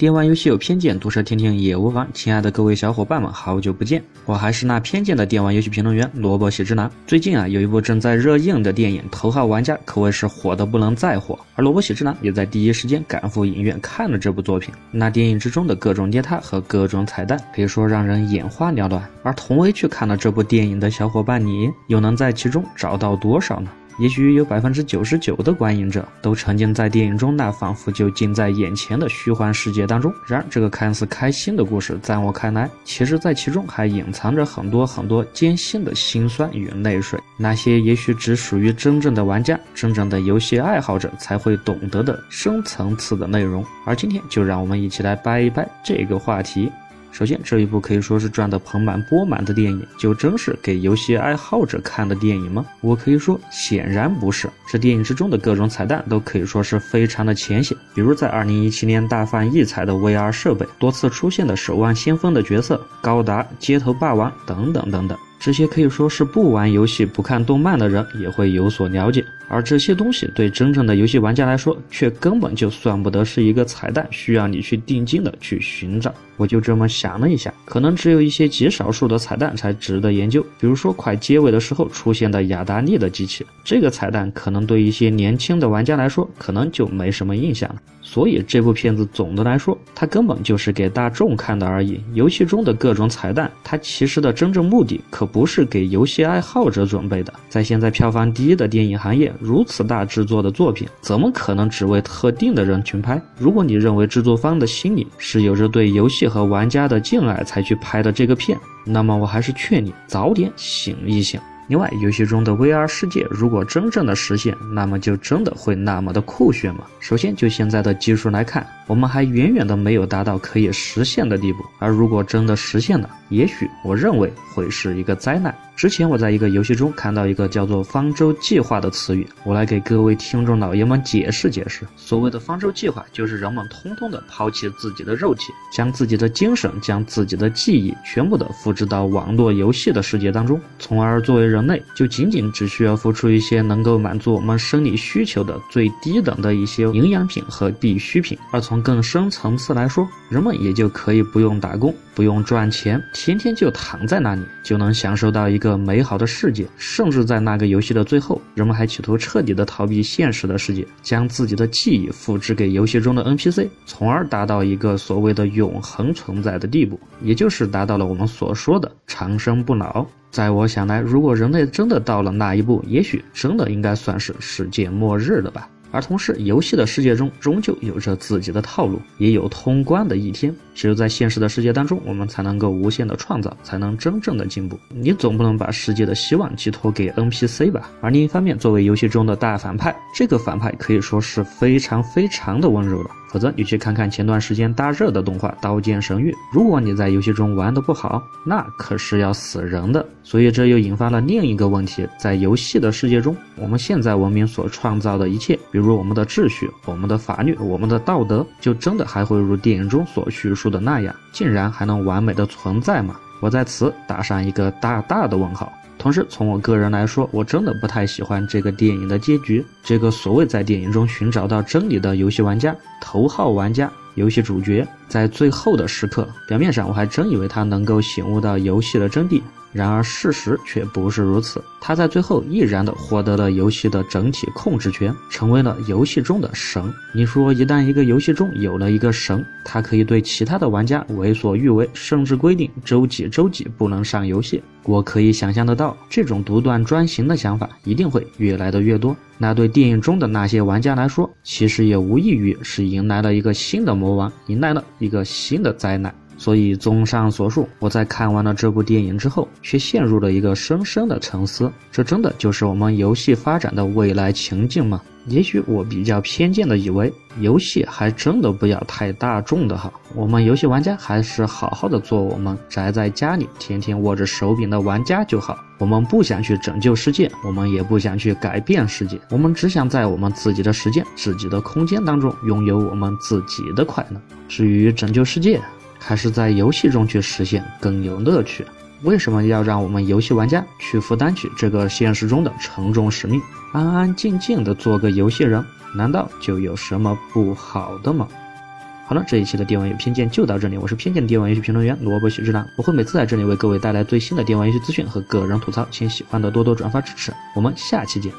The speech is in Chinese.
电玩游戏有偏见，毒舌听听也无妨。亲爱的各位小伙伴们，好久不见，我还是那偏见的电玩游戏评论员萝卜喜之男。最近啊，有一部正在热映的电影《头号玩家》，可谓是火的不能再火。而萝卜喜之男也在第一时间赶赴影院看了这部作品。那电影之中的各种捏他和各种彩蛋，可以说让人眼花缭乱。而同为去看了这部电影的小伙伴，你又能在其中找到多少呢？也许有百分之九十九的观影者都沉浸在电影中那仿佛就近在眼前的虚幻世界当中。然而，这个看似开心的故事，在我看来，其实在其中还隐藏着很多很多艰辛的辛酸与泪水。那些也许只属于真正的玩家、真正的游戏爱好者才会懂得的深层次的内容。而今天，就让我们一起来掰一掰这个话题。首先，这一部可以说是赚得盆满钵满的电影，就真是给游戏爱好者看的电影吗？我可以说，显然不是。这电影之中的各种彩蛋都可以说是非常的浅显，比如在2017年大放异彩的 VR 设备，多次出现的守望先锋的角色，高达、街头霸王等等等等。这些可以说是不玩游戏、不看动漫的人也会有所了解，而这些东西对真正的游戏玩家来说，却根本就算不得是一个彩蛋，需要你去定睛的去寻找。我就这么想了一下，可能只有一些极少数的彩蛋才值得研究，比如说快结尾的时候出现的雅达利的机器，这个彩蛋可能对一些年轻的玩家来说，可能就没什么印象了。所以这部片子总的来说，它根本就是给大众看的而已。游戏中的各种彩蛋，它其实的真正目的可不是给游戏爱好者准备的。在现在票房第一的电影行业，如此大制作的作品，怎么可能只为特定的人群拍？如果你认为制作方的心理是有着对游戏和玩家的敬爱才去拍的这个片，那么我还是劝你早点醒一醒。另外，游戏中的 VR 世界如果真正的实现，那么就真的会那么的酷炫吗？首先，就现在的技术来看，我们还远远的没有达到可以实现的地步。而如果真的实现了，也许我认为会是一个灾难。之前我在一个游戏中看到一个叫做“方舟计划”的词语，我来给各位听众老爷们解释解释。所谓的方舟计划，就是人们通通的抛弃自己的肉体，将自己的精神、将自己的记忆全部的复制到网络游戏的世界当中，从而作为人类，就仅仅只需要付出一些能够满足我们生理需求的最低等的一些营养品和必需品。而从更深层次来说，人们也就可以不用打工，不用赚钱，天天就躺在那里，就能享受到一个。美好的世界，甚至在那个游戏的最后，人们还企图彻底的逃避现实的世界，将自己的记忆复制给游戏中的 NPC，从而达到一个所谓的永恒存在的地步，也就是达到了我们所说的长生不老。在我想来，如果人类真的到了那一步，也许真的应该算是世界末日了吧。而同时，游戏的世界中终究有着自己的套路，也有通关的一天。只有在现实的世界当中，我们才能够无限的创造，才能真正的进步。你总不能把世界的希望寄托给 NPC 吧？而另一方面，作为游戏中的大反派，这个反派可以说是非常非常的温柔了。否则，你去看看前段时间大热的动画《刀剑神域》，如果你在游戏中玩的不好，那可是要死人的。所以，这又引发了另一个问题：在游戏的世界中，我们现在文明所创造的一切，比如我们的秩序、我们的法律、我们的道德，就真的还会如电影中所叙述的那样，竟然还能完美的存在吗？我在此打上一个大大的问号。同时，从我个人来说，我真的不太喜欢这个电影的结局。这个所谓在电影中寻找到真理的游戏玩家，头号玩家，游戏主角，在最后的时刻，表面上我还真以为他能够醒悟到游戏的真谛。然而事实却不是如此，他在最后毅然的获得了游戏的整体控制权，成为了游戏中的神。你说，一旦一个游戏中有了一个神，他可以对其他的玩家为所欲为，甚至规定周几周几不能上游戏。我可以想象得到，这种独断专行的想法一定会越来的越多。那对电影中的那些玩家来说，其实也无异于是迎来了一个新的魔王，迎来了一个新的灾难。所以，综上所述，我在看完了这部电影之后，却陷入了一个深深的沉思。这真的就是我们游戏发展的未来情境吗？也许我比较偏见的以为，游戏还真的不要太大众的哈。我们游戏玩家还是好好的做我们宅在家里，天天握着手柄的玩家就好。我们不想去拯救世界，我们也不想去改变世界，我们只想在我们自己的时间、自己的空间当中，拥有我们自己的快乐。至于拯救世界，还是在游戏中去实现更有乐趣。为什么要让我们游戏玩家去负担起这个现实中的沉重使命，安安静静的做个游戏人？难道就有什么不好的吗？好了，这一期的电玩有偏见就到这里，我是偏见的电玩游戏评论员萝卜喜之郎，我会每次在这里为各位带来最新的电玩游戏资讯和个人吐槽，请喜欢的多多转发支持，我们下期见。